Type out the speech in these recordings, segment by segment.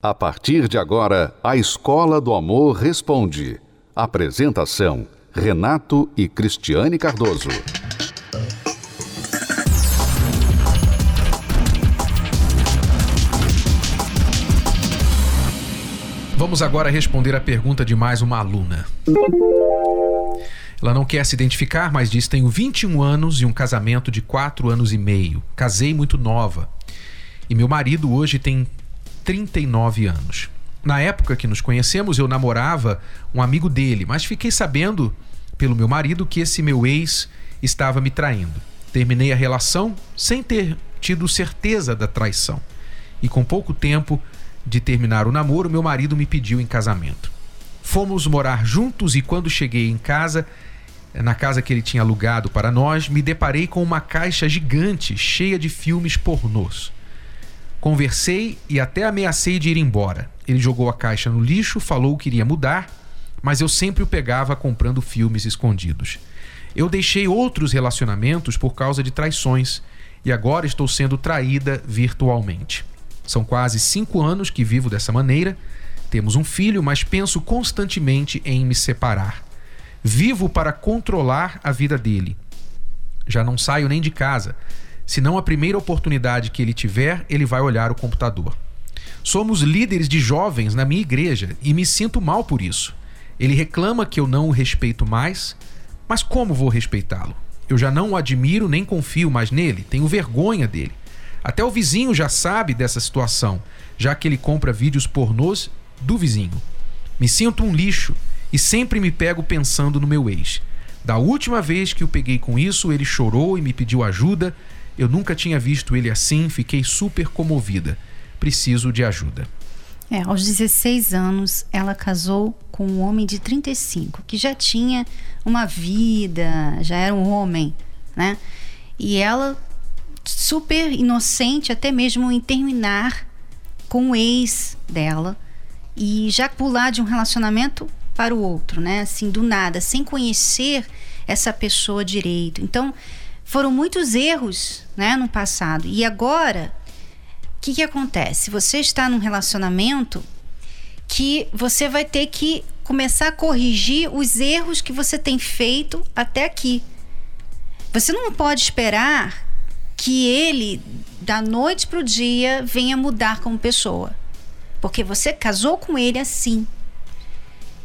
A partir de agora, a Escola do Amor Responde. Apresentação: Renato e Cristiane Cardoso. Vamos agora responder a pergunta de mais uma aluna. Ela não quer se identificar, mas diz: Tenho 21 anos e um casamento de 4 anos e meio. Casei muito nova. E meu marido hoje tem 39 anos. Na época que nos conhecemos, eu namorava um amigo dele, mas fiquei sabendo pelo meu marido que esse meu ex estava me traindo. Terminei a relação sem ter tido certeza da traição. E com pouco tempo de terminar o namoro, meu marido me pediu em casamento. Fomos morar juntos e quando cheguei em casa, na casa que ele tinha alugado para nós, me deparei com uma caixa gigante cheia de filmes pornôs. Conversei e até ameacei de ir embora. Ele jogou a caixa no lixo, falou que iria mudar, mas eu sempre o pegava comprando filmes escondidos. Eu deixei outros relacionamentos por causa de traições e agora estou sendo traída virtualmente. São quase cinco anos que vivo dessa maneira. Temos um filho, mas penso constantemente em me separar. Vivo para controlar a vida dele. Já não saio nem de casa se não a primeira oportunidade que ele tiver, ele vai olhar o computador. Somos líderes de jovens na minha igreja e me sinto mal por isso. Ele reclama que eu não o respeito mais, mas como vou respeitá-lo? Eu já não o admiro nem confio mais nele, tenho vergonha dele. Até o vizinho já sabe dessa situação, já que ele compra vídeos pornôs do vizinho. Me sinto um lixo e sempre me pego pensando no meu ex. Da última vez que o peguei com isso, ele chorou e me pediu ajuda eu nunca tinha visto ele assim, fiquei super comovida. Preciso de ajuda. É, aos 16 anos, ela casou com um homem de 35, que já tinha uma vida, já era um homem, né? E ela, super inocente, até mesmo em terminar com o ex dela e já pular de um relacionamento para o outro, né? Assim, do nada, sem conhecer essa pessoa direito. Então, foram muitos erros né, no passado. E agora, o que, que acontece? Você está num relacionamento que você vai ter que começar a corrigir os erros que você tem feito até aqui. Você não pode esperar que ele, da noite para o dia, venha mudar como pessoa. Porque você casou com ele assim.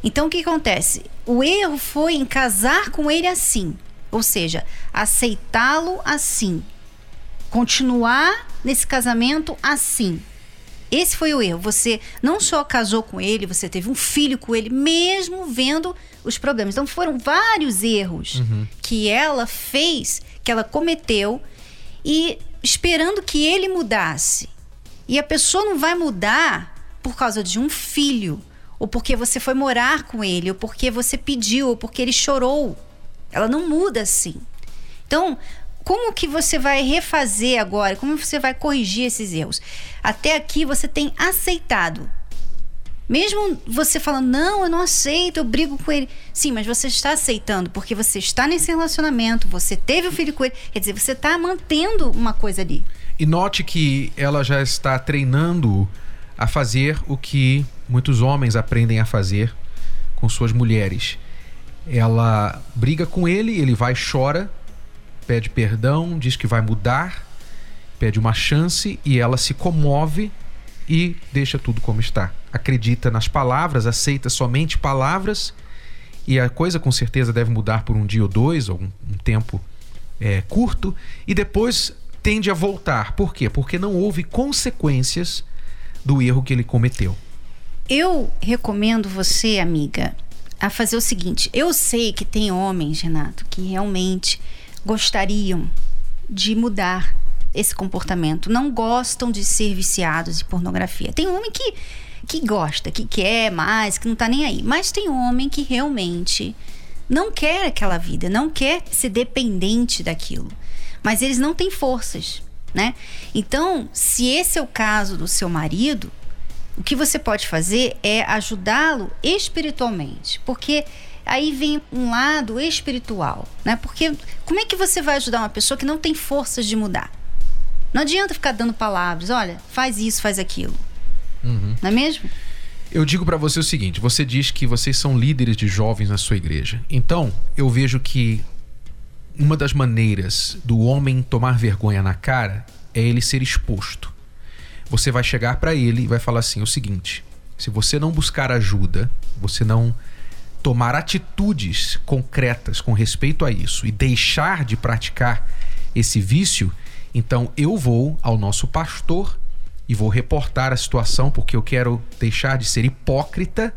Então o que acontece? O erro foi em casar com ele assim. Ou seja, aceitá-lo assim. Continuar nesse casamento assim. Esse foi o erro. Você não só casou com ele, você teve um filho com ele, mesmo vendo os problemas. Então foram vários erros uhum. que ela fez, que ela cometeu, e esperando que ele mudasse. E a pessoa não vai mudar por causa de um filho, ou porque você foi morar com ele, ou porque você pediu, ou porque ele chorou. Ela não muda assim. Então, como que você vai refazer agora? Como você vai corrigir esses erros? Até aqui você tem aceitado. Mesmo você falando, não, eu não aceito, eu brigo com ele. Sim, mas você está aceitando, porque você está nesse relacionamento, você teve um filho com ele. Quer dizer, você está mantendo uma coisa ali. E note que ela já está treinando a fazer o que muitos homens aprendem a fazer com suas mulheres ela briga com ele, ele vai, chora, pede perdão, diz que vai mudar, pede uma chance e ela se comove e deixa tudo como está. Acredita nas palavras, aceita somente palavras e a coisa com certeza deve mudar por um dia ou dois, ou um, um tempo é, curto, e depois tende a voltar. Por quê? Porque não houve consequências do erro que ele cometeu. Eu recomendo você, amiga, a fazer o seguinte: eu sei que tem homens, Renato, que realmente gostariam de mudar esse comportamento, não gostam de ser viciados em pornografia. Tem homem que, que gosta, que quer mais, que não tá nem aí, mas tem homem que realmente não quer aquela vida, não quer ser dependente daquilo, mas eles não têm forças, né? Então, se esse é o caso do seu marido, o que você pode fazer é ajudá-lo espiritualmente, porque aí vem um lado espiritual, né? Porque como é que você vai ajudar uma pessoa que não tem forças de mudar? Não adianta ficar dando palavras, olha, faz isso, faz aquilo. Uhum. Não é mesmo? Eu digo para você o seguinte: você diz que vocês são líderes de jovens na sua igreja. Então, eu vejo que uma das maneiras do homem tomar vergonha na cara é ele ser exposto. Você vai chegar para ele e vai falar assim: o seguinte, se você não buscar ajuda, você não tomar atitudes concretas com respeito a isso e deixar de praticar esse vício, então eu vou ao nosso pastor e vou reportar a situação porque eu quero deixar de ser hipócrita.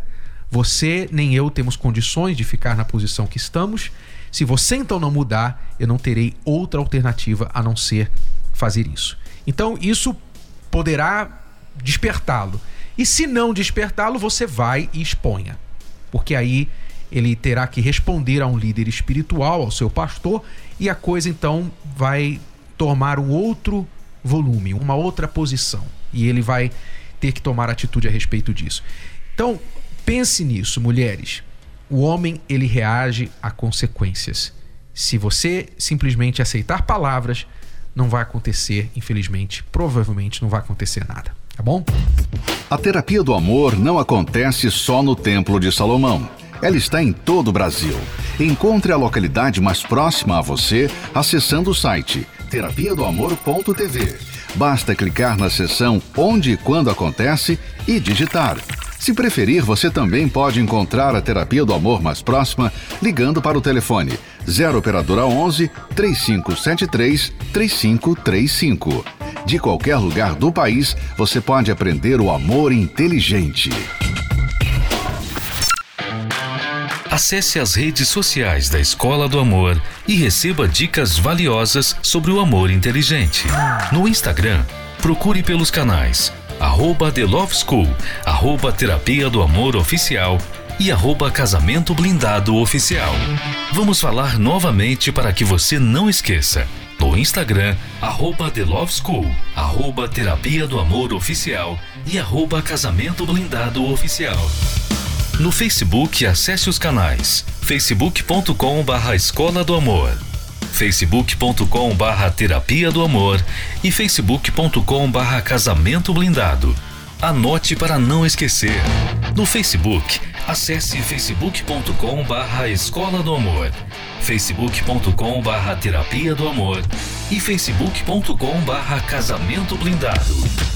Você nem eu temos condições de ficar na posição que estamos. Se você então não mudar, eu não terei outra alternativa a não ser fazer isso. Então isso poderá despertá-lo. E se não despertá-lo, você vai e exponha. Porque aí ele terá que responder a um líder espiritual, ao seu pastor, e a coisa então vai tomar um outro volume, uma outra posição. E ele vai ter que tomar atitude a respeito disso. Então, pense nisso, mulheres. O homem ele reage a consequências. Se você simplesmente aceitar palavras, não vai acontecer, infelizmente, provavelmente não vai acontecer nada, tá bom? A terapia do amor não acontece só no Templo de Salomão. Ela está em todo o Brasil. Encontre a localidade mais próxima a você acessando o site terapia do amor.tv. Basta clicar na seção Onde e Quando Acontece e digitar. Se preferir, você também pode encontrar a terapia do amor mais próxima ligando para o telefone 0 operadora 11 3573 3535. De qualquer lugar do país, você pode aprender o amor inteligente. Acesse as redes sociais da Escola do Amor e receba dicas valiosas sobre o amor inteligente. No Instagram, procure pelos canais arroba The Love School, arroba Terapia do Amor Oficial e arroba Casamento Blindado Oficial. Vamos falar novamente para que você não esqueça. No Instagram, arroba The Love School, arroba Terapia do Amor Oficial e arroba Casamento Blindado Oficial. No Facebook, acesse os canais facebook.com barra Escola do Amor, facebook.com barra Terapia do Amor e facebook.com barra Casamento Blindado. Anote para não esquecer. No Facebook, acesse facebook.com barra Escola do Amor, facebook.com barra Terapia do Amor e facebook.com barra Casamento Blindado.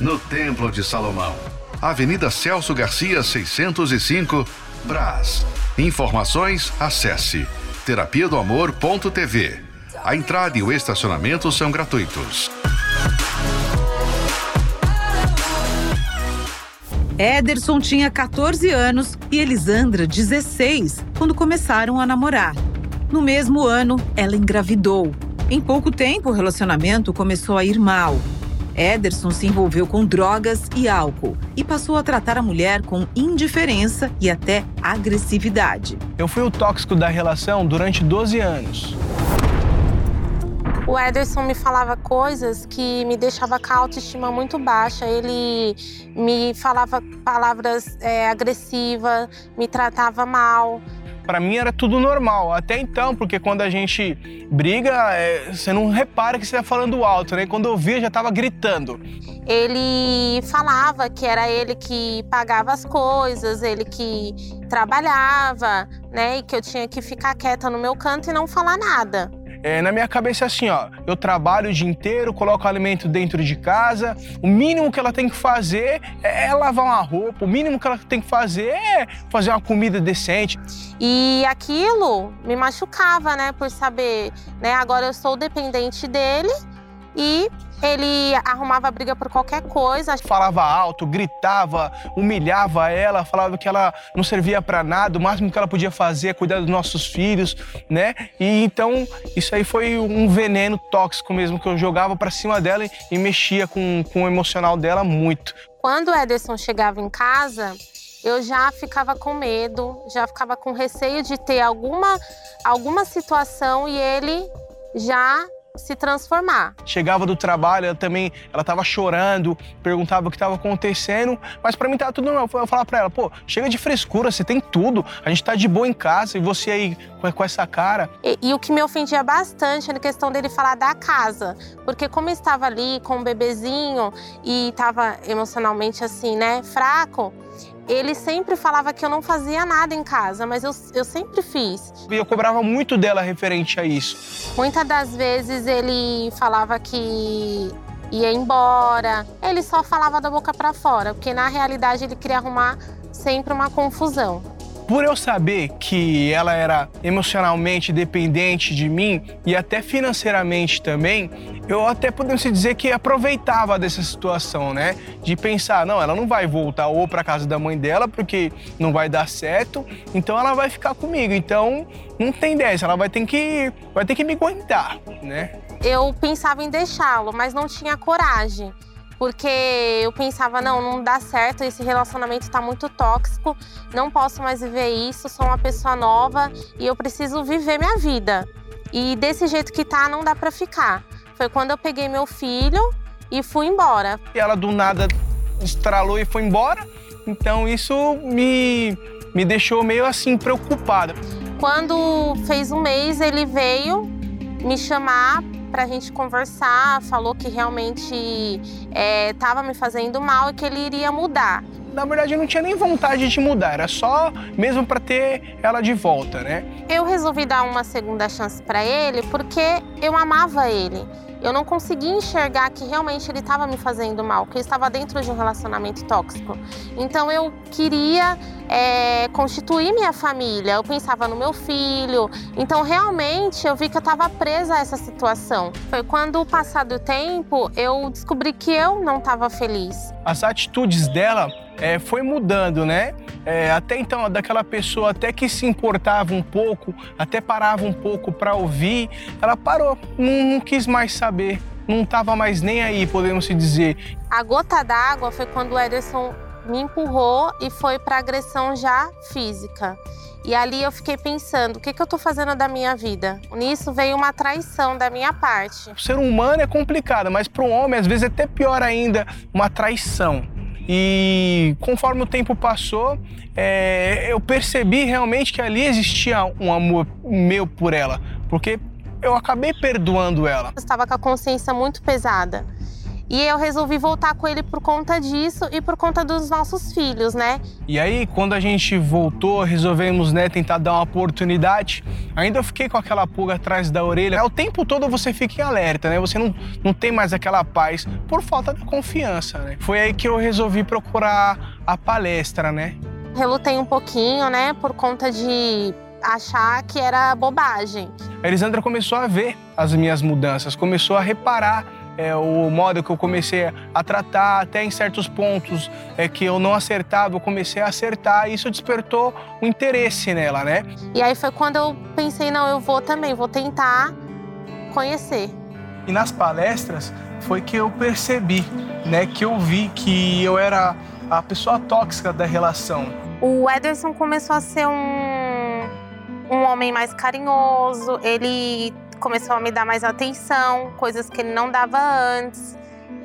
no Templo de Salomão. Avenida Celso Garcia, 605, Brás. Informações, acesse terapia do amor.tv. A entrada e o estacionamento são gratuitos. Ederson tinha 14 anos e Elisandra 16 quando começaram a namorar. No mesmo ano, ela engravidou. Em pouco tempo, o relacionamento começou a ir mal. Ederson se envolveu com drogas e álcool e passou a tratar a mulher com indiferença e até agressividade. Eu fui o tóxico da relação durante 12 anos. O Ederson me falava coisas que me deixava com a autoestima muito baixa. Ele me falava palavras é, agressivas, me tratava mal para mim era tudo normal. Até então, porque quando a gente briga, é, você não repara que você está falando alto, né? Quando eu via, já estava gritando. Ele falava que era ele que pagava as coisas, ele que trabalhava, né? E que eu tinha que ficar quieta no meu canto e não falar nada. É, na minha cabeça é assim, ó, eu trabalho o dia inteiro, coloco alimento dentro de casa, o mínimo que ela tem que fazer é, é lavar uma roupa, o mínimo que ela tem que fazer é fazer uma comida decente. E aquilo me machucava, né, por saber, né, agora eu sou dependente dele e ele arrumava briga por qualquer coisa. Falava alto, gritava, humilhava ela, falava que ela não servia para nada, o máximo que ela podia fazer é cuidar dos nossos filhos, né? E então isso aí foi um veneno tóxico mesmo que eu jogava para cima dela e mexia com, com o emocional dela muito. Quando o Ederson chegava em casa, eu já ficava com medo, já ficava com receio de ter alguma, alguma situação e ele já se transformar. Chegava do trabalho, ela também, ela tava chorando, perguntava o que estava acontecendo, mas para mim tava tudo normal. Eu falava para ela, pô, chega de frescura, você tem tudo, a gente tá de boa em casa e você aí com, com essa cara. E, e, o que me ofendia bastante era a questão dele falar da casa, porque como eu estava ali com um bebezinho e estava emocionalmente assim, né, fraco, ele sempre falava que eu não fazia nada em casa, mas eu, eu sempre fiz. E eu cobrava muito dela referente a isso. Muitas das vezes ele falava que ia embora. Ele só falava da boca para fora, porque na realidade ele queria arrumar sempre uma confusão. Por eu saber que ela era emocionalmente dependente de mim e até financeiramente também, eu até podemos dizer que aproveitava dessa situação, né? De pensar, não, ela não vai voltar ou para casa da mãe dela porque não vai dar certo, então ela vai ficar comigo. Então, não tem dessa, ela vai ter que vai ter que me aguentar, né? Eu pensava em deixá-lo, mas não tinha coragem porque eu pensava, não, não dá certo, esse relacionamento está muito tóxico, não posso mais viver isso, sou uma pessoa nova e eu preciso viver minha vida. E desse jeito que tá, não dá para ficar. Foi quando eu peguei meu filho e fui embora. E ela do nada estralou e foi embora. Então isso me, me deixou meio assim preocupada. Quando fez um mês, ele veio me chamar para a gente conversar, falou que realmente estava é, me fazendo mal e que ele iria mudar. Na verdade, eu não tinha nem vontade de mudar, era só mesmo para ter ela de volta, né? Eu resolvi dar uma segunda chance para ele porque eu amava ele eu não conseguia enxergar que realmente ele estava me fazendo mal, que eu estava dentro de um relacionamento tóxico. Então eu queria é, constituir minha família, eu pensava no meu filho. Então realmente eu vi que eu estava presa a essa situação. Foi quando, o passar do tempo, eu descobri que eu não estava feliz. As atitudes dela é, foi mudando, né? É, até então, daquela pessoa até que se importava um pouco, até parava um pouco para ouvir, ela parou, não, não quis mais saber, não estava mais nem aí, podemos se dizer. A gota d'água foi quando o Ederson me empurrou e foi para agressão já física. E ali eu fiquei pensando, o que, que eu estou fazendo da minha vida? Nisso veio uma traição da minha parte. O ser humano é complicado, mas para um homem, às vezes, é até pior ainda, uma traição. E conforme o tempo passou, é, eu percebi realmente que ali existia um amor meu por ela, porque eu acabei perdoando ela. Eu estava com a consciência muito pesada. E eu resolvi voltar com ele por conta disso e por conta dos nossos filhos, né? E aí, quando a gente voltou, resolvemos, né, tentar dar uma oportunidade. Ainda eu fiquei com aquela pulga atrás da orelha. O tempo todo você fica em alerta, né? Você não, não tem mais aquela paz por falta de confiança, né? Foi aí que eu resolvi procurar a palestra, né? Relutei um pouquinho, né, por conta de achar que era bobagem. A Elisandra começou a ver as minhas mudanças, começou a reparar é, o modo que eu comecei a tratar, até em certos pontos é, que eu não acertava, eu comecei a acertar e isso despertou um interesse nela, né? E aí foi quando eu pensei, não, eu vou também, vou tentar conhecer. E nas palestras foi que eu percebi, né, que eu vi que eu era a pessoa tóxica da relação. O Ederson começou a ser um, um homem mais carinhoso, ele começou a me dar mais atenção, coisas que ele não dava antes,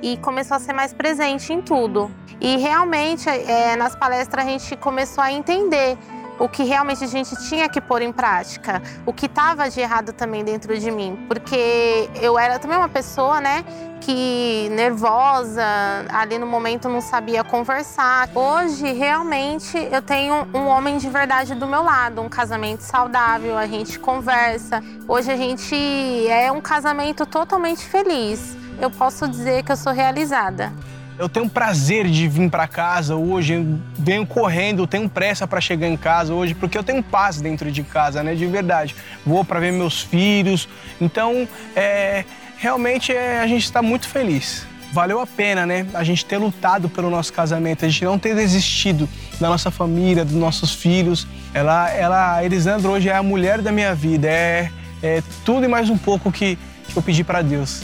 e começou a ser mais presente em tudo. E realmente, é, nas palestras, a gente começou a entender o que realmente a gente tinha que pôr em prática, o que estava de errado também dentro de mim, porque eu era também uma pessoa, né, que nervosa, ali no momento não sabia conversar. Hoje, realmente, eu tenho um homem de verdade do meu lado, um casamento saudável, a gente conversa. Hoje a gente é um casamento totalmente feliz. Eu posso dizer que eu sou realizada. Eu tenho prazer de vir para casa hoje, venho correndo, tenho pressa para chegar em casa hoje, porque eu tenho paz dentro de casa, né? De verdade. Vou para ver meus filhos. Então, é, realmente é, a gente está muito feliz. Valeu a pena, né? A gente ter lutado pelo nosso casamento, a gente não ter desistido da nossa família, dos nossos filhos. Ela, ela, a Elisandra hoje é a mulher da minha vida, é, é tudo e mais um pouco que, que eu pedi para Deus.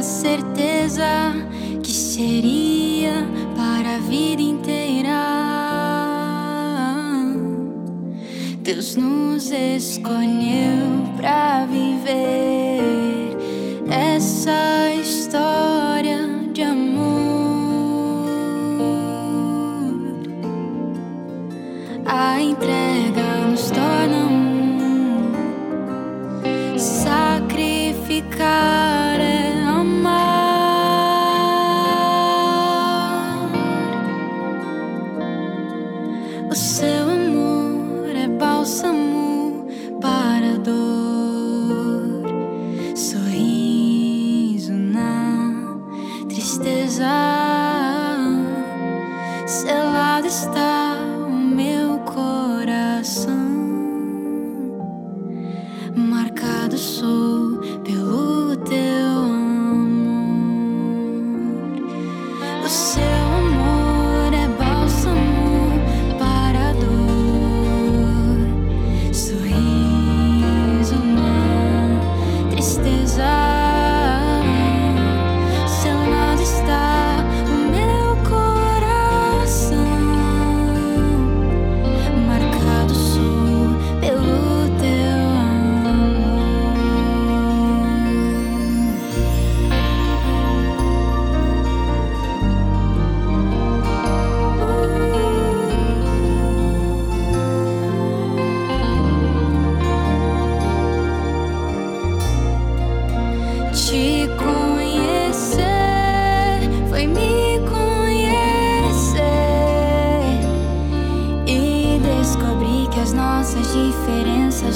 a certeza que seria para a vida inteira. Deus nos escolheu para viver essa história de amor. A entrega nos torna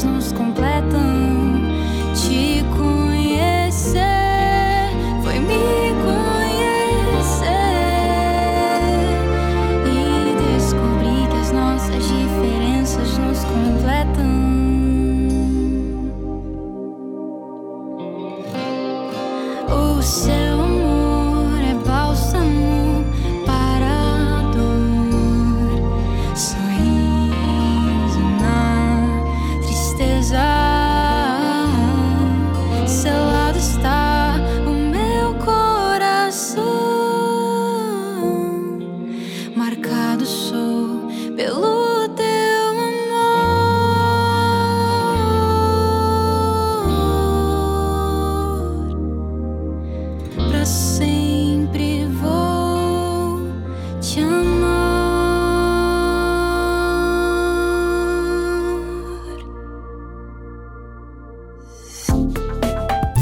nos completam.